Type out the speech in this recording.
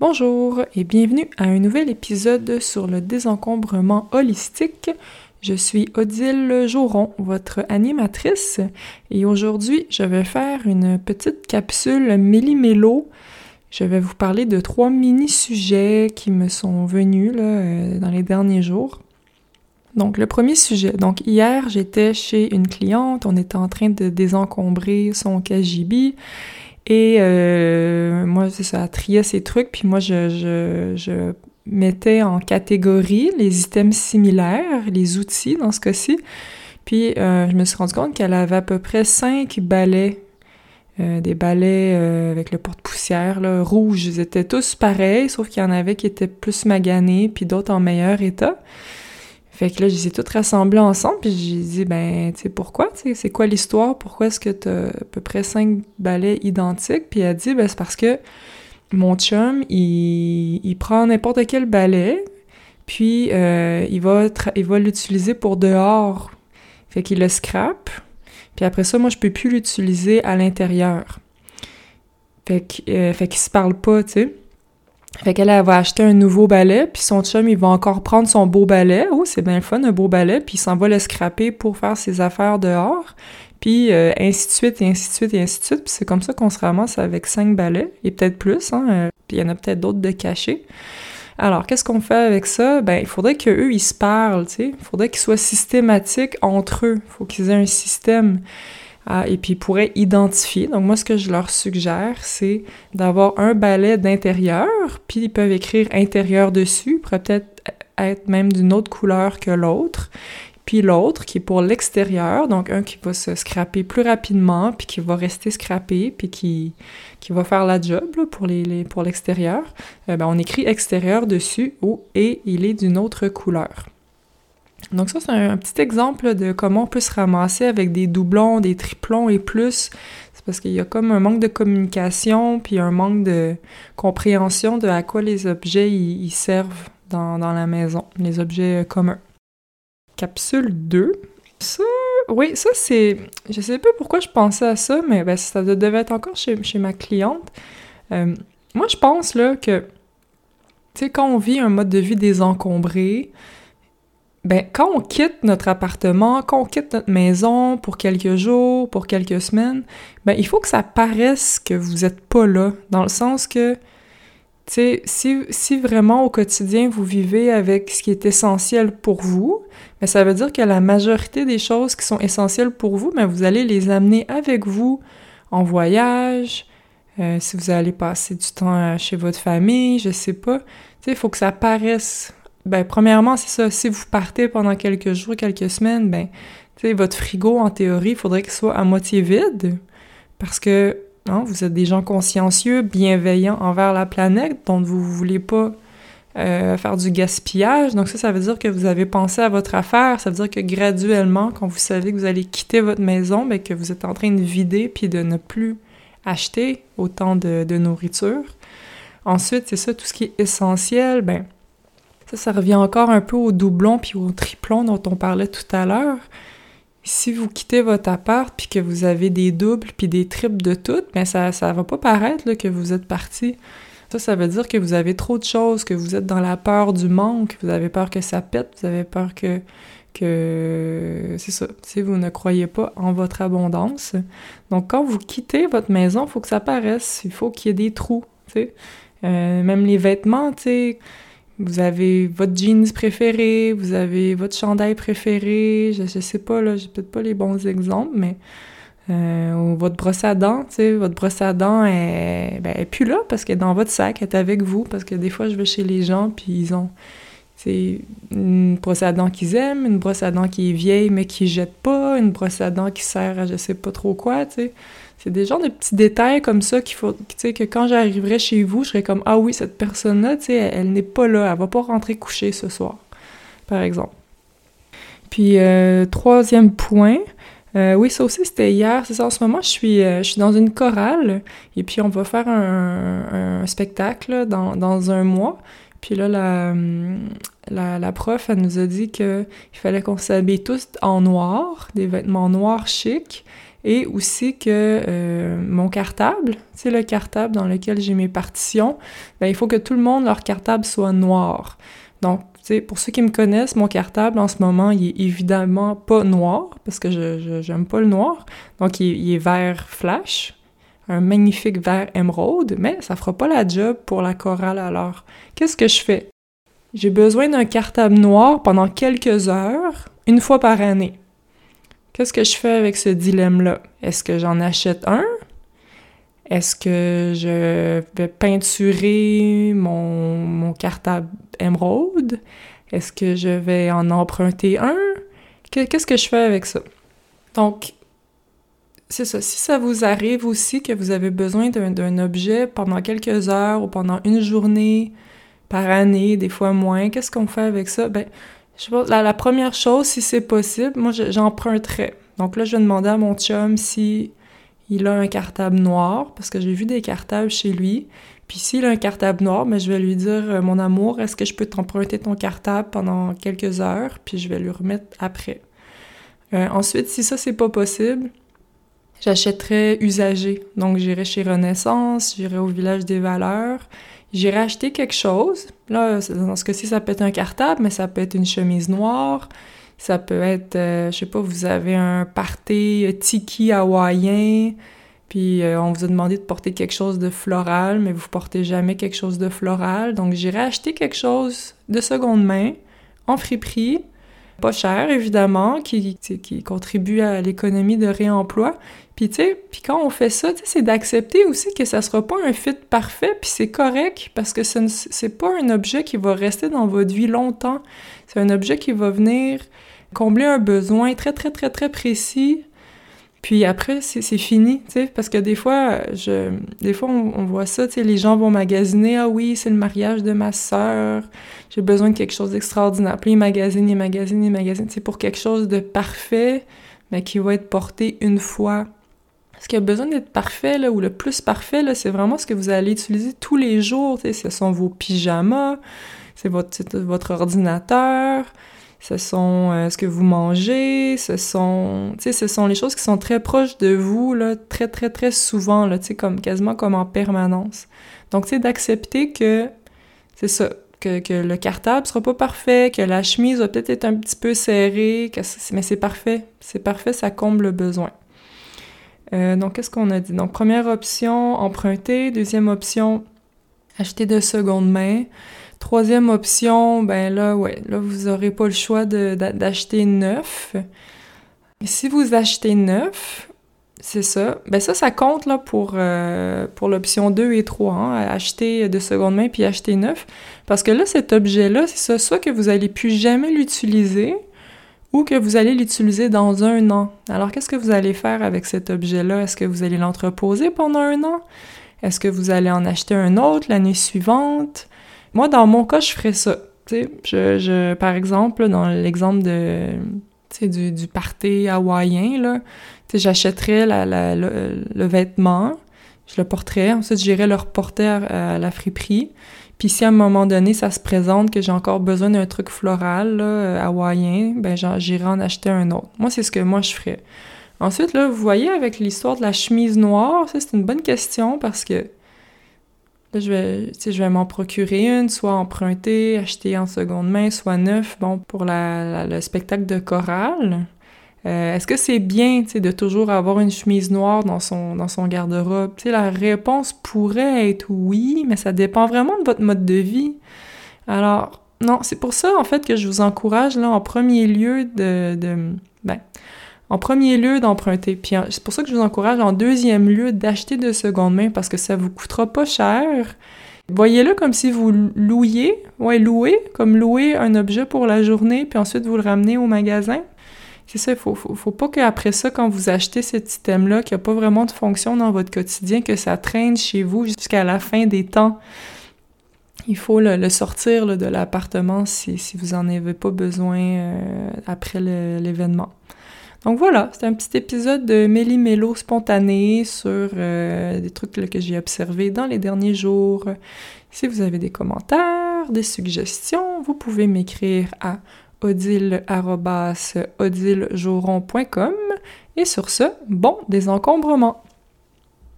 Bonjour et bienvenue à un nouvel épisode sur le désencombrement holistique. Je suis Odile Joron, votre animatrice, et aujourd'hui je vais faire une petite capsule méli-mélo. Je vais vous parler de trois mini-sujets qui me sont venus euh, dans les derniers jours. Donc, le premier sujet. Donc, hier, j'étais chez une cliente, on était en train de désencombrer son KGB. Et euh, moi, c'est ça, trier ses trucs, puis moi, je, mettais en catégorie les items similaires, les outils dans ce cas-ci. Puis, euh, je me suis rendu compte qu'elle avait à peu près cinq balais euh, des balais avec le porte-poussière rouge. Ils étaient tous pareils, sauf qu'il y en avait qui étaient plus maganés, puis d'autres en meilleur état. Fait que là, je les ai ensemble, puis j'ai dit, ben, tu sais, pourquoi, c'est quoi l'histoire? Pourquoi est-ce que t'as à peu près cinq balais identiques? Puis elle a dit, ben, c'est parce que mon chum, il, prend n'importe quel balai, puis euh, il va, il va l'utiliser pour dehors. Fait qu'il le scrape, puis après ça, moi, je peux plus l'utiliser à l'intérieur. Fait euh, qu'il se parle pas, tu sais. Fait qu'elle, elle va acheter un nouveau balai, puis son chum, il va encore prendre son beau balai. Oh, c'est bien fun, un beau balai, puis il s'en va le scraper pour faire ses affaires dehors. Puis euh, ainsi de suite, et ainsi de suite, et ainsi de suite. Puis c'est comme ça qu'on se ramasse avec cinq balais, et peut-être plus, hein. Euh, puis il y en a peut-être d'autres de cachés. Alors, qu'est-ce qu'on fait avec ça? Ben, il faudrait qu'eux, ils se parlent, tu sais. Il faudrait qu'ils soient systématiques entre eux. Il faut qu'ils aient un système. Et puis ils pourraient identifier. Donc moi, ce que je leur suggère, c'est d'avoir un balai d'intérieur, puis ils peuvent écrire intérieur dessus, peut-être être même d'une autre couleur que l'autre. Puis l'autre qui est pour l'extérieur, donc un qui va se scraper plus rapidement, puis qui va rester scrappé, puis qui, va faire la job pour l'extérieur. Euh, ben, on écrit extérieur dessus ou et il est d'une autre couleur. Donc ça, c'est un, petit exemple de comment on peut se ramasser avec des doublons, des triplons et plus. C'est parce qu'il y a comme un manque de communication, puis un manque de compréhension de à quoi les objets ils, servent dans, dans la maison, les objets communs. Capsule 2. Ça, oui, ça c'est... Je sais pas pourquoi je pensais à ça, mais ben, ça devait être encore chez, chez ma cliente. Euh, moi, je pense là que, tu sais, quand on vit un mode de vie désencombré, ben, quand on quitte notre appartement, quand on quitte notre maison pour quelques jours, pour quelques semaines, ben, il faut que ça paraisse que vous êtes pas là, dans le sens que, tu sais, si, si vraiment au quotidien vous vivez avec ce qui est essentiel pour vous, ben, ça veut dire que la majorité des choses qui sont essentielles pour vous, ben, vous allez les amener avec vous en voyage, euh, si vous allez passer du temps chez votre famille, je sais pas. Tu sais, il faut que ça paraisse ben, premièrement, c'est ça. Si vous partez pendant quelques jours, quelques semaines, ben, tu sais, votre frigo, en théorie, il faudrait qu'il soit à moitié vide. Parce que, non, vous êtes des gens consciencieux, bienveillants envers la planète, donc vous voulez pas euh, faire du gaspillage. Donc ça, ça veut dire que vous avez pensé à votre affaire. Ça veut dire que graduellement, quand vous savez que vous allez quitter votre maison, ben, que vous êtes en train de vider puis de ne plus acheter autant de, de nourriture. Ensuite, c'est ça, tout ce qui est essentiel, ben, ça, ça revient encore un peu au doublon puis au triplon dont on parlait tout à l'heure. Si vous quittez votre appart puis que vous avez des doubles puis des triples de toutes, mais ben ça ça va pas paraître là, que vous êtes parti. Ça, ça veut dire que vous avez trop de choses, que vous êtes dans la peur du manque, vous avez peur que ça pète, vous avez peur que que c'est ça, si vous ne croyez pas en votre abondance. Donc quand vous quittez votre maison, il faut que ça paraisse, il faut qu'il y ait des trous, tu sais. Euh, même les vêtements, tu sais, vous avez votre jeans préféré, vous avez votre chandail préféré, je, je sais pas, là, j'ai peut-être pas les bons exemples, mais euh, votre brosse à dents, tu sais, votre brosse à dents est, ben, est plus là parce qu'elle est dans votre sac, elle est avec vous, parce que des fois, je vais chez les gens, puis ils ont, c'est une brosse à dents qu'ils aiment, une brosse à dents qui est vieille mais qui jette pas, une brosse à dents qui sert à je sais pas trop quoi, tu sais. C'est des genres de petits détails comme ça qu'il faut, tu sais, que quand j'arriverai chez vous, je serais comme ah oui cette personne-là, tu sais, elle, n'est pas là, elle va pas rentrer coucher ce soir, par exemple. Puis euh, troisième point, euh, oui, ça aussi c'était hier. C'est ça. En ce moment, je suis, euh, je suis dans une chorale et puis on va faire un, spectacle dans, dans un mois. Puis là, la, la, la, prof, elle nous a dit qu'il fallait qu'on s'habille tous en noir, des vêtements noirs chics, et aussi que euh, mon cartable, c'est le cartable dans lequel j'ai mes partitions, ben, il faut que tout le monde, leur cartable soit noir. Donc, pour ceux qui me connaissent, mon cartable en ce moment, il est évidemment pas noir, parce que je j'aime pas le noir. Donc, il, est vert flash, un magnifique vert émeraude, mais ça fera pas la job pour la chorale alors. Qu'est-ce que je fais? J'ai besoin d'un cartable noir pendant quelques heures, une fois par année. Qu'est-ce que je fais avec ce dilemme-là? Est-ce que j'en achète un? Est-ce que je vais peinturer mon, mon cartable émeraude? Est-ce que je vais en emprunter un? Qu'est-ce que je fais avec ça? Donc, c'est ça. Si ça vous arrive aussi que vous avez besoin d'un objet pendant quelques heures ou pendant une journée par année, des fois moins, qu'est-ce qu'on fait avec ça? Ben, la première chose, si c'est possible, moi, j'emprunterais. Donc là, je vais demander à mon chum si il a un cartable noir, parce que j'ai vu des cartables chez lui. Puis s'il a un cartable noir, mais ben, je vais lui dire euh, Mon amour, est-ce que je peux t'emprunter ton cartable pendant quelques heures? Puis je vais lui remettre après. Euh, ensuite, si ça, c'est pas possible, j'achèterai usagé. Donc j'irai chez Renaissance, j'irai au village des valeurs, j'irai acheter quelque chose. Là, dans ce cas-ci, ça peut être un cartable, mais ça peut être une chemise noire, ça peut être, euh, je sais pas, vous avez un party euh, tiki hawaïen, puis euh, on vous a demandé de porter quelque chose de floral, mais vous portez jamais quelque chose de floral. Donc j'irai acheter quelque chose de seconde main, en friperie, pas cher évidemment, qui, contribue à l'économie de réemploi. Puis tu sais, quand on fait ça, c'est d'accepter aussi que ça sera pas un fit parfait, puis c'est correct parce que ce c'est pas un objet qui va rester dans votre vie longtemps. C'est un objet qui va venir combler un besoin très, très, très, très précis. Puis après, c'est fini, tu sais, parce que des fois, je, des fois, on, voit ça, tu sais, les gens vont magasiner, ah oui, c'est le mariage de ma sœur, j'ai besoin de quelque chose d'extraordinaire. Puis ils magasinent, ils magasinent, ils magasinent, c'est pour quelque chose de parfait, mais qui va être porté une fois. Ce qui a besoin d'être parfait, là, ou le plus parfait, là, c'est vraiment ce que vous allez utiliser tous les jours, tu sais, ce sont vos pyjamas, c'est votre, votre ordinateur, ce sont euh, ce que vous mangez, ce sont, ce sont les choses qui sont très proches de vous, là, très, très, très souvent, là, comme, quasiment comme en permanence. Donc, tu sais, d'accepter que, c'est ça, que, que, le cartable sera pas parfait, que la chemise va peut-être être un petit peu serrée, mais c'est parfait, c'est parfait, ça comble le besoin. Euh, donc, qu'est-ce qu'on a dit? Donc, première option, emprunter. Deuxième option, acheter de seconde main. Troisième option, ben là, ouais, là, vous aurez pas le choix d'acheter neuf. si vous achetez neuf, c'est ça. Ben ça, ça compte là pour, euh, pour l'option 2 et 3, hein, acheter de seconde main puis acheter neuf. Parce que là, cet objet-là, c'est ça, soit que vous allez plus jamais l'utiliser ou que vous allez l'utiliser dans un an. Alors, qu'est-ce que vous allez faire avec cet objet-là? Est-ce que vous allez l'entreposer pendant un an? Est-ce que vous allez en acheter un autre l'année suivante? Moi, dans mon cas, je ferais ça. Je, je, par exemple, dans l'exemple de, du, du party hawaïen, j'achèterais le, vêtement, je le porterais, ensuite j'irais le reporter à, la friperie. Puis si à un moment donné, ça se présente que j'ai encore besoin d'un truc floral, là, hawaïen, ben j'irai en acheter un autre. Moi, c'est ce que moi je ferais. Ensuite, là, vous voyez, avec l'histoire de la chemise noire, ça, c'est une bonne question parce que Là, je vais, je vais m'en procurer une, soit emprunter, acheter en seconde main, soit neuf, bon, pour la, le spectacle de chorale. Euh, est-ce que c'est bien, de toujours avoir une chemise noire dans son, dans son garde-robe? La réponse pourrait être oui, mais ça dépend vraiment de votre mode de vie. Alors, non, c'est pour ça, en fait, que je vous encourage, là, en premier lieu, de, de ben, en premier lieu d'emprunter. Puis c'est pour ça que je vous encourage en deuxième lieu d'acheter de seconde main parce que ça vous coûtera pas cher. Voyez-le comme si vous louiez, ouais, louez, comme louer un objet pour la journée, puis ensuite vous le ramenez au magasin. C'est ça, il faut, faut, faut, pas qu'après ça, quand vous achetez cet item-là, qui a pas vraiment de fonction dans votre quotidien, que ça traîne chez vous jusqu'à la fin des temps. Il faut le, sortir de l'appartement si, si vous en avez pas besoin euh, après l'événement. Donc voilà, c'est un petit épisode de méli-mélo spontané sur euh, des trucs que j'ai observés dans les derniers jours. Si vous avez des commentaires, des suggestions, vous pouvez m'écrire à odile.odilejauron.com Et sur ce, bon désencombrement!